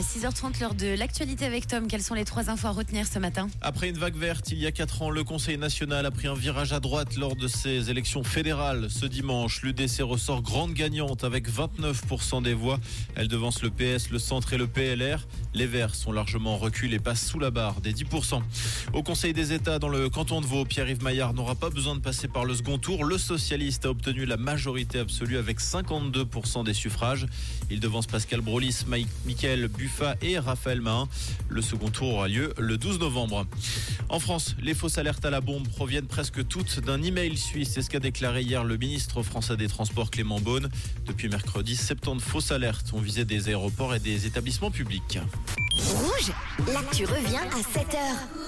6h30, l'heure de l'actualité avec Tom. Quelles sont les trois infos à retenir ce matin? Après une vague verte, il y a quatre ans, le Conseil national a pris un virage à droite lors de ses élections fédérales. Ce dimanche, l'UDC ressort grande gagnante avec 29% des voix. Elle devance le PS, le Centre et le PLR. Les Verts sont largement reculés et passent sous la barre des 10%. Au Conseil des États, dans le canton de Vaud, Pierre-Yves Maillard n'aura pas besoin de passer par le second tour. Le socialiste a obtenu la majorité absolue avec 52% des suffrages. Il devance Pascal Brolis, Michael Buffa et Raphaël Mahin. Le second tour aura lieu le 12 novembre. En France, les fausses alertes à la bombe proviennent presque toutes d'un email suisse. C'est ce qu'a déclaré hier le ministre français des Transports Clément Beaune. Depuis mercredi, 70 fausses alertes ont visé des aéroports et des établissements publics. Rouge, là tu reviens à 7h.